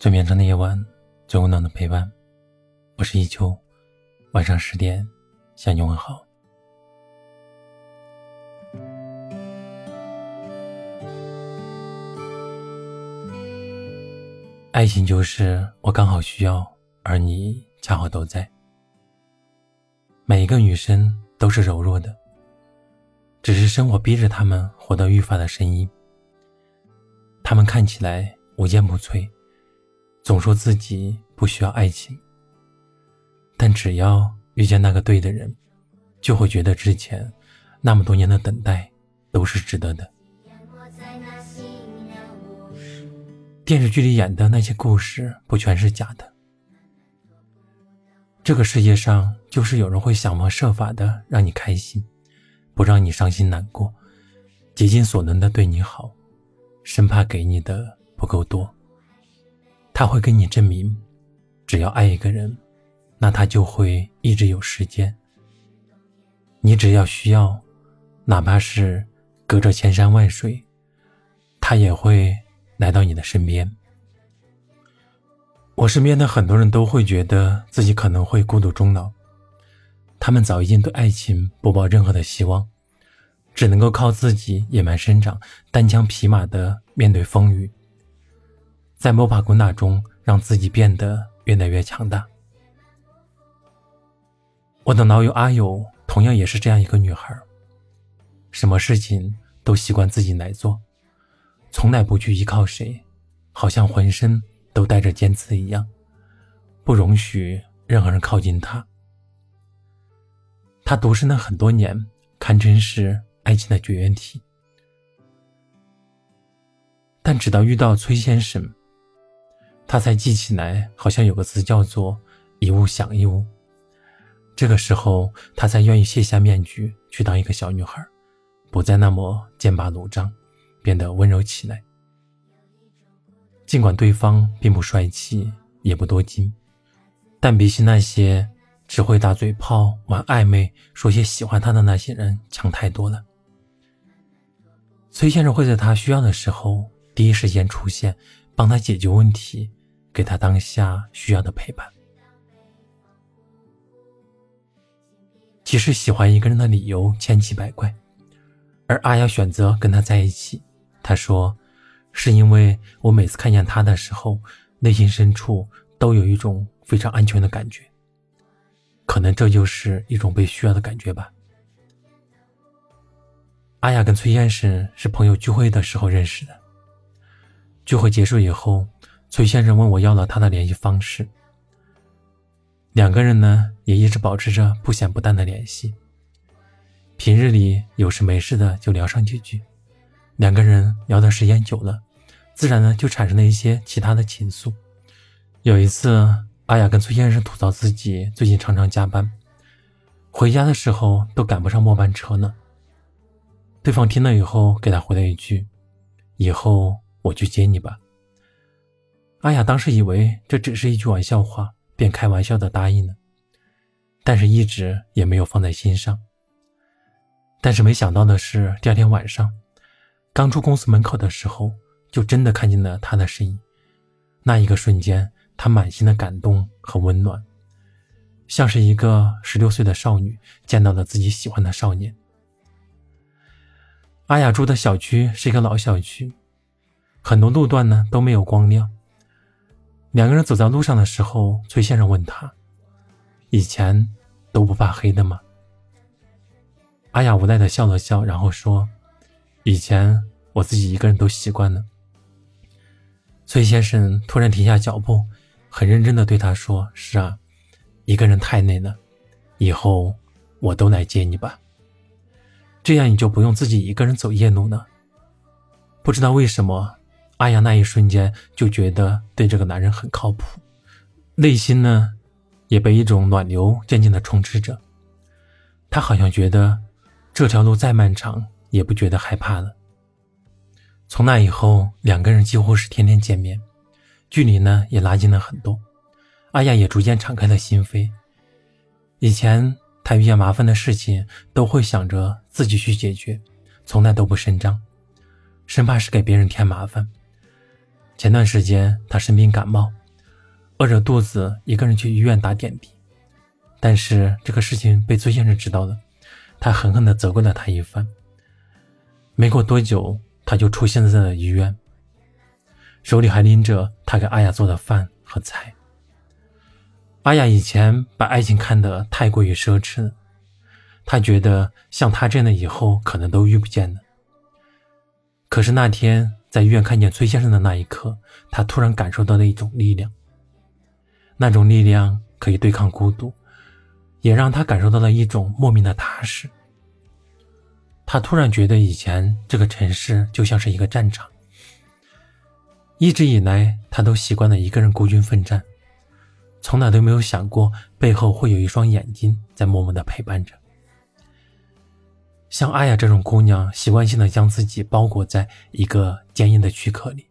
最绵长的夜晚，最温暖的陪伴。我是一秋，晚上十点向你问好。爱情就是我刚好需要，而你恰好都在。每一个女生都是柔弱的，只是生活逼着她们活得愈发的生硬。她们看起来无坚不摧。总说自己不需要爱情，但只要遇见那个对的人，就会觉得之前那么多年的等待都是值得的。电视剧里演的那些故事不全是假的。这个世界上就是有人会想方设法的让你开心，不让你伤心难过，竭尽所能的对你好，生怕给你的不够多。他会跟你证明，只要爱一个人，那他就会一直有时间。你只要需要，哪怕是隔着千山万水，他也会来到你的身边。我身边的很多人都会觉得自己可能会孤独终老，他们早已经对爱情不抱任何的希望，只能够靠自己野蛮生长，单枪匹马的面对风雨。在摸爬滚打中，让自己变得越来越强大。我的老友阿友同样也是这样一个女孩，什么事情都习惯自己来做，从来不去依靠谁，好像浑身都带着尖刺一样，不容许任何人靠近她。她独身了很多年，堪称是爱情的绝缘体。但直到遇到崔先生。他才记起来，好像有个词叫做“一物降一物”。这个时候，他才愿意卸下面具，去当一个小女孩，不再那么剑拔弩张，变得温柔起来。尽管对方并不帅气，也不多金，但比起那些只会打嘴炮、玩暧昧、说些喜欢他的那些人强太多了。崔先生会在他需要的时候第一时间出现，帮他解决问题。给他当下需要的陪伴。其实喜欢一个人的理由千奇百怪，而阿瑶选择跟他在一起，他说：“是因为我每次看见他的时候，内心深处都有一种非常安全的感觉。可能这就是一种被需要的感觉吧。”阿雅跟崔先生是朋友聚会的时候认识的，聚会结束以后。崔先生问我要了他的联系方式，两个人呢也一直保持着不咸不淡的联系。平日里有事没事的就聊上几句，两个人聊的时间久了，自然呢就产生了一些其他的情愫。有一次，阿雅跟崔先生吐槽自己最近常常加班，回家的时候都赶不上末班车呢。对方听了以后，给他回了一句：“以后我去接你吧。”阿雅当时以为这只是一句玩笑话，便开玩笑的答应了，但是一直也没有放在心上。但是没想到的是，第二天晚上，刚出公司门口的时候，就真的看见了他的身影。那一个瞬间，他满心的感动和温暖，像是一个十六岁的少女见到了自己喜欢的少年。阿雅住的小区是一个老小区，很多路段呢都没有光亮。两个人走在路上的时候，崔先生问他：“以前都不怕黑的吗？”阿雅无奈的笑了笑，然后说：“以前我自己一个人都习惯了。”崔先生突然停下脚步，很认真的对他说：“是啊，一个人太累了，以后我都来接你吧，这样你就不用自己一个人走夜路了。”不知道为什么。阿雅那一瞬间就觉得对这个男人很靠谱，内心呢也被一种暖流渐渐的充斥着。她好像觉得这条路再漫长也不觉得害怕了。从那以后，两个人几乎是天天见面，距离呢也拉近了很多。阿雅也逐渐敞开了心扉。以前她遇见麻烦的事情都会想着自己去解决，从来都不声张，生怕是给别人添麻烦。前段时间他生病感冒，饿着肚子一个人去医院打点滴，但是这个事情被崔先生知道了，他狠狠地责怪了他一番。没过多久，他就出现在了医院，手里还拎着他给阿雅做的饭和菜。阿雅以前把爱情看得太过于奢侈了。他觉得像他这样的以后可能都遇不见了。可是那天在医院看见崔先生的那一刻，他突然感受到了一种力量。那种力量可以对抗孤独，也让他感受到了一种莫名的踏实。他突然觉得以前这个城市就像是一个战场。一直以来，他都习惯了一个人孤军奋战，从来都没有想过背后会有一双眼睛在默默的陪伴着。像阿雅这种姑娘，习惯性的将自己包裹在一个坚硬的躯壳里，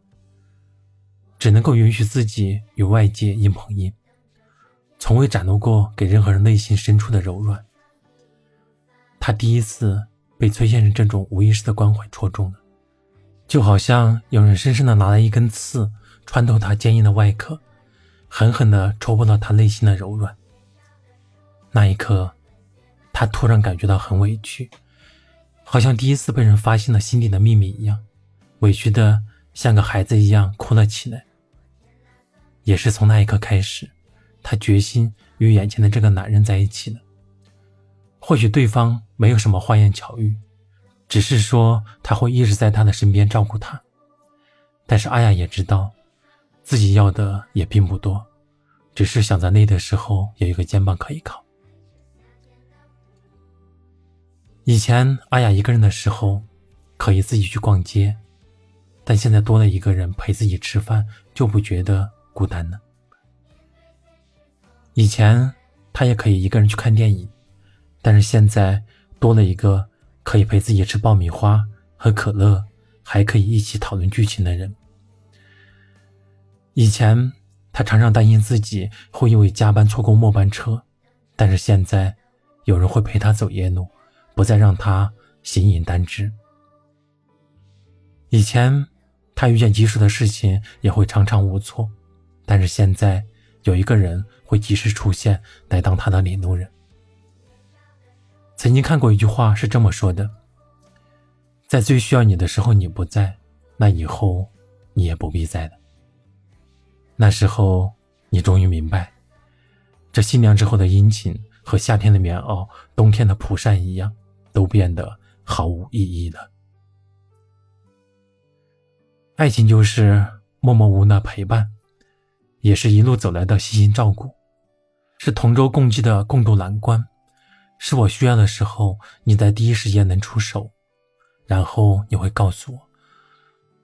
只能够允许自己与外界硬碰硬，从未展露过给任何人内心深处的柔软。她第一次被崔先生这种无意识的关怀戳中了，就好像有人深深的拿了一根刺穿透她坚硬的外壳，狠狠的戳破了她内心的柔软。那一刻，她突然感觉到很委屈。好像第一次被人发现了心底的秘密一样，委屈的像个孩子一样哭了起来。也是从那一刻开始，她决心与眼前的这个男人在一起了。或许对方没有什么花言巧语，只是说他会一直在他的身边照顾他。但是阿雅也知道，自己要的也并不多，只是想在累的时候有一个肩膀可以靠。以前阿雅一个人的时候，可以自己去逛街，但现在多了一个人陪自己吃饭，就不觉得孤单了。以前她也可以一个人去看电影，但是现在多了一个可以陪自己吃爆米花、喝可乐，还可以一起讨论剧情的人。以前她常常担心自己会因为加班错过末班车，但是现在有人会陪她走夜路。不再让他形影单只。以前，他遇见棘手的事情也会常常无措，但是现在有一个人会及时出现来当他的领路人。曾经看过一句话是这么说的：“在最需要你的时候你不在，那以后你也不必在了。那时候你终于明白，这新娘之后的殷勤和夏天的棉袄、冬天的蒲扇一样。”都变得毫无意义了。爱情就是默默无闻陪伴，也是一路走来的悉心照顾，是同舟共济的共度难关，是我需要的时候你在第一时间能出手，然后你会告诉我，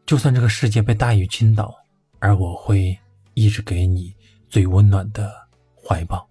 就算这个世界被大雨倾倒，而我会一直给你最温暖的怀抱。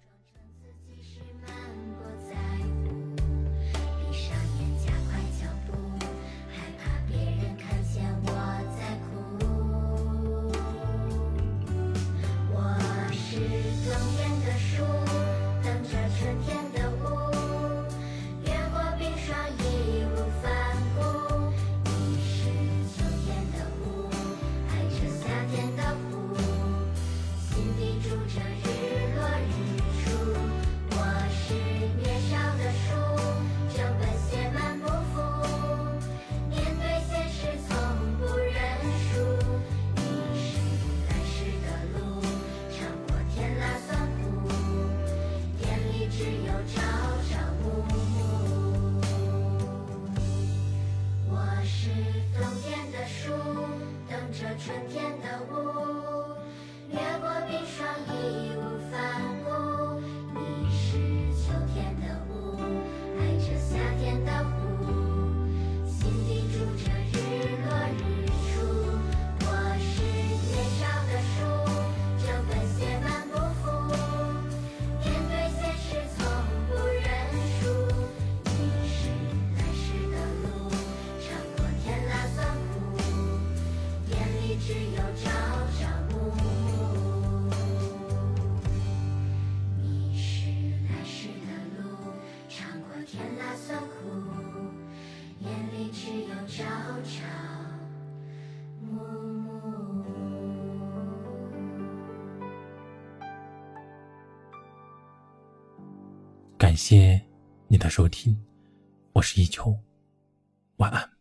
感谢你的收听，我是一秋，晚安。